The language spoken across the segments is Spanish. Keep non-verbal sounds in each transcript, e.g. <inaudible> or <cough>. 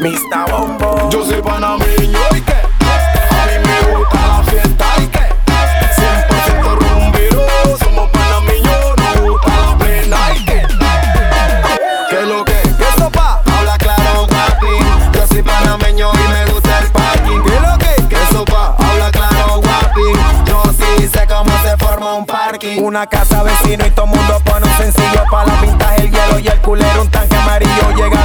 Mista Bombo. Yo soy panameño y que a mí me gusta la fiesta y que 100% rumbero. Somos panameños, nos gusta la plena y que ¿Qué lo que? ¿Qué sopa? Habla claro, guapi. Yo soy panameño y me gusta el parking. ¿Qué lo que? ¿Qué sopa? Habla claro, guapi. Yo sí sé cómo se forma un parking. Una casa vecino y todo mundo pone un sencillo para la pinta el hielo y el culero un tanque amarillo llega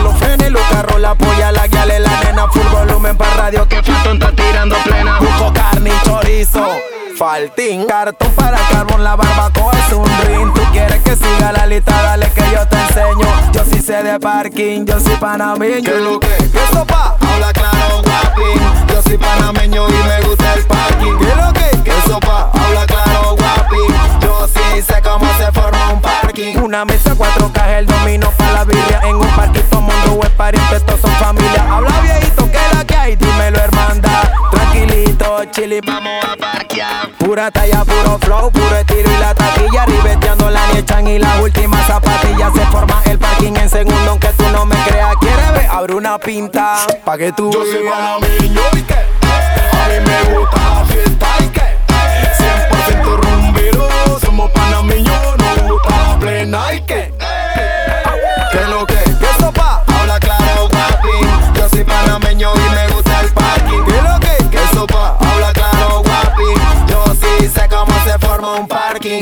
Faltín, cartón para carbón, la barbacoa es un ring. Tú quieres que siga la lista, dale que yo te enseño. Yo sí sé de parking, yo soy panameño. ¿Qué lo que? ¿Qué sopa? Habla claro, guapi. Yo soy panameño y me gusta el parking. ¿Qué lo que? ¿Qué sopa? Habla claro, guapi. Yo sí sé cómo se forma un parking. Una mesa, cuatro chili, vamos a parquear. Pura talla, puro flow, puro estilo y la taquilla. Ribeteando la niechan y las últimas zapatillas. Se forma el parking en segundo, aunque tú no me creas. ¿Quieres ver? Abre una pinta, pa' que tú Yo soy panameño y que a mí me gusta la fiesta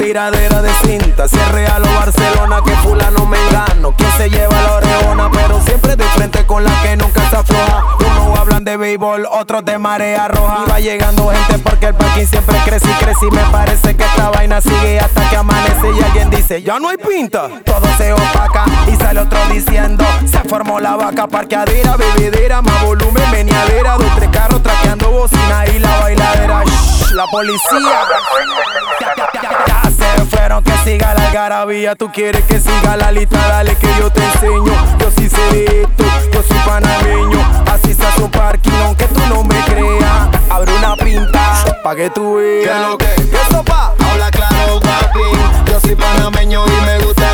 Tiradera de cinta, si es Real Barcelona, que fulano me engano. Quien se lleva la oreona, pero siempre de frente con la que nunca se afloja. Unos hablan de béisbol, otros de marea roja. Y va llegando gente porque el parking siempre crece y crece. Y me parece que esta vaina sigue hasta que amanece. Y alguien dice, ya no hay pinta. Todo se opaca y sale otro diciendo, se formó la vaca, parqueadera, bebedera, más volumen, meneadera. Dos, tres carros traqueando bocina y la bailadera. Shh, la policía. Siga la algarabía. Tú quieres que siga la lista, dale que yo te enseño. Yo sí sé esto, yo soy panameño. Así se hace un parking, aunque tú no me creas. Abre una pinta, pa' que tú ¿Qué veas. lo que? ¿Qué sopa? Habla claro, guapi. Yo soy panameño y me gusta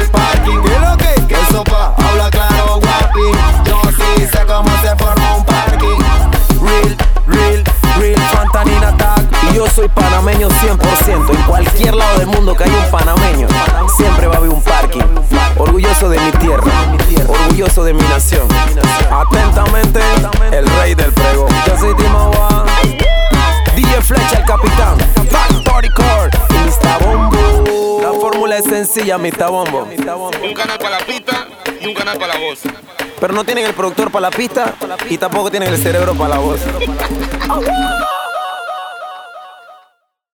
cualquier lado del mundo que haya un panameño, siempre va a haber un parking. Orgulloso de mi tierra, orgulloso de mi nación. Atentamente, el rey del pregón. Yo soy Timawa, DJ Flecha, el capitán. Factory Core, y Mr. Bombo. La fórmula es sencilla, Mr. Bombo. Un canal para la pista y un canal para la voz. Pero no tienen el productor para la pista y tampoco tienen el cerebro para la voz. <laughs>